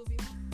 Scooby.